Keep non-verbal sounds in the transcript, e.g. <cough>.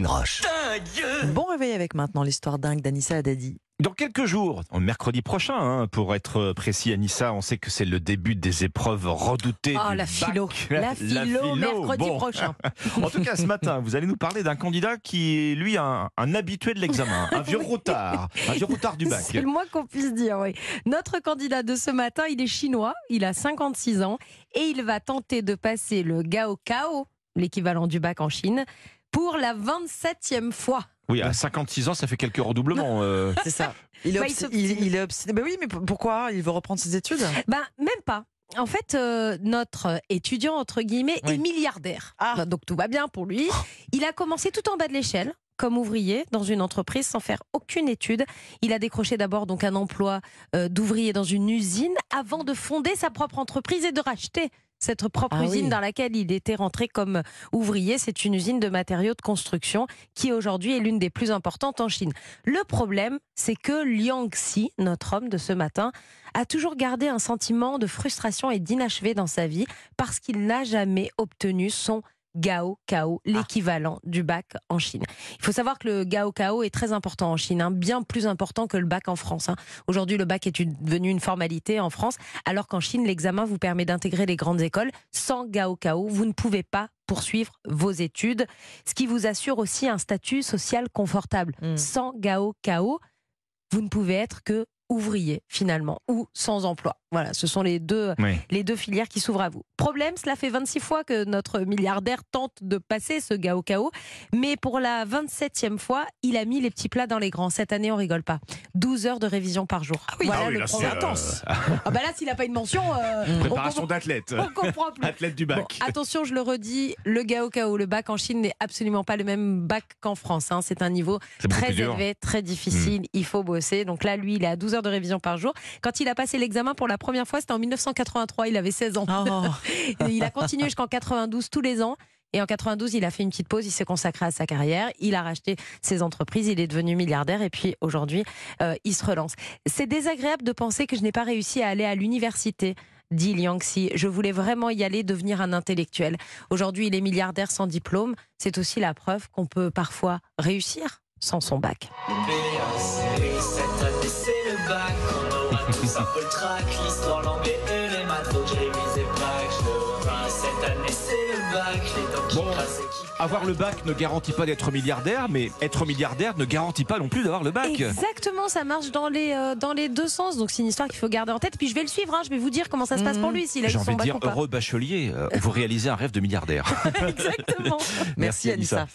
Céline Roche. Bon réveil avec maintenant l'histoire dingue d'Anissa Haddadi. Dans quelques jours, mercredi prochain, hein, pour être précis, Anissa, on sait que c'est le début des épreuves redoutées. Oh, du la philo. <laughs> La philo, mercredi Bon. prochain. <laughs> En tout cas, ce matin, vous allez nous parler d'un candidat qui est, lui, un, un habitué de l'examen, un vieux <laughs> routard, un vieux routard du bac. C'est le moins qu'on puisse dire, oui. Notre candidat de ce matin, il est chinois, il a 56 ans et il va tenter de passer le Gaokao, l'équivalent du bac en Chine, pour la 27e fois. Oui, à 56 ans, ça fait quelques redoublements. euh. C'est ça. <laughs> Il est, Bah, il obs- il, il est obstiné. Bah oui, mais pourquoi Il veut reprendre ses études? Ben, même pas. En fait, euh, notre étudiant, entre guillemets, Oui. est milliardaire. Ah. Donc tout va bien pour lui. Il a commencé tout en bas de l'échelle comme ouvrier dans une entreprise sans faire aucune étude. Il a décroché d'abord donc un emploi euh, d'ouvrier dans une usine avant de fonder sa propre entreprise et de racheter cette propre Ah usine oui. dans laquelle il était rentré comme ouvrier. C'est une usine de matériaux de construction qui aujourd'hui est l'une des plus importantes en Chine. Le problème, c'est que Liang Xi, notre homme de ce matin, a toujours gardé un sentiment de frustration et d'inachevé dans sa vie parce qu'il n'a jamais obtenu son Gao Kao, l'équivalent du bac en Chine. Il faut savoir que le Gao Kao est très important en Chine, hein, bien plus important que le bac en France. hein. Aujourd'hui, le bac est une- devenu une formalité en France, alors qu'en Chine, l'examen vous permet d'intégrer les grandes écoles. Sans Gao Kao, vous ne pouvez pas poursuivre vos études, ce qui vous assure aussi un statut social confortable. Mm. Sans Gao Kao, vous ne pouvez être que ouvrier finalement ou sans emploi. Voilà, ce sont les deux Oui. les deux filières qui s'ouvrent à vous. Problème, cela fait 26 fois que notre milliardaire tente de passer ce Gao Kao, mais pour la 27e fois, il a mis les petits plats dans les grands. Cette année, on rigole pas. 12 heures de révision par jour. oui. voilà Ah oui, le là, c'est, euh, <laughs> Ah bah là, s'il n'a pas une mention, euh, on Préparation comprend- d'athlète. on comprend plus. Athlète du Bon, bac. attention, je le redis, le Gao Kao, le bac en Chine n'est absolument pas le même bac qu'en France. hein. C'est un niveau C'est très dur. Hmm. élevé, très difficile. Il faut bosser. Donc là, lui, il est à 12 heures de révision par jour. Quand il a passé l'examen pour la première fois, c'était en 1983. Il avait 16 ans. Oh. <laughs> Il a continué jusqu'en 92 tous les ans. Et en 92, il a fait une petite pause, il s'est consacré à sa carrière, il a racheté ses entreprises, il est devenu milliardaire et puis aujourd'hui, euh, il se relance. C'est désagréable de penser que je n'ai pas réussi à aller à l'université. Dit Liang Xi, je voulais vraiment y aller, devenir un intellectuel. Aujourd'hui, il est milliardaire sans diplôme. C'est aussi la preuve qu'on peut parfois réussir sans son bac. Bon. Avoir le bac ne garantit pas d'être milliardaire, mais être milliardaire ne garantit pas non plus d'avoir le bac. Exactement, ça marche dans les, euh, dans les deux sens. Donc c'est une histoire qu'il faut garder en tête. Puis je vais le suivre, hein, je vais vous dire comment ça se passe pour lui, s'il a eu J'ai envie de dire, heureux bachelier, euh, vous réalisez un rêve de milliardaire. <laughs> Exactement. <laughs> Merci, Anissa.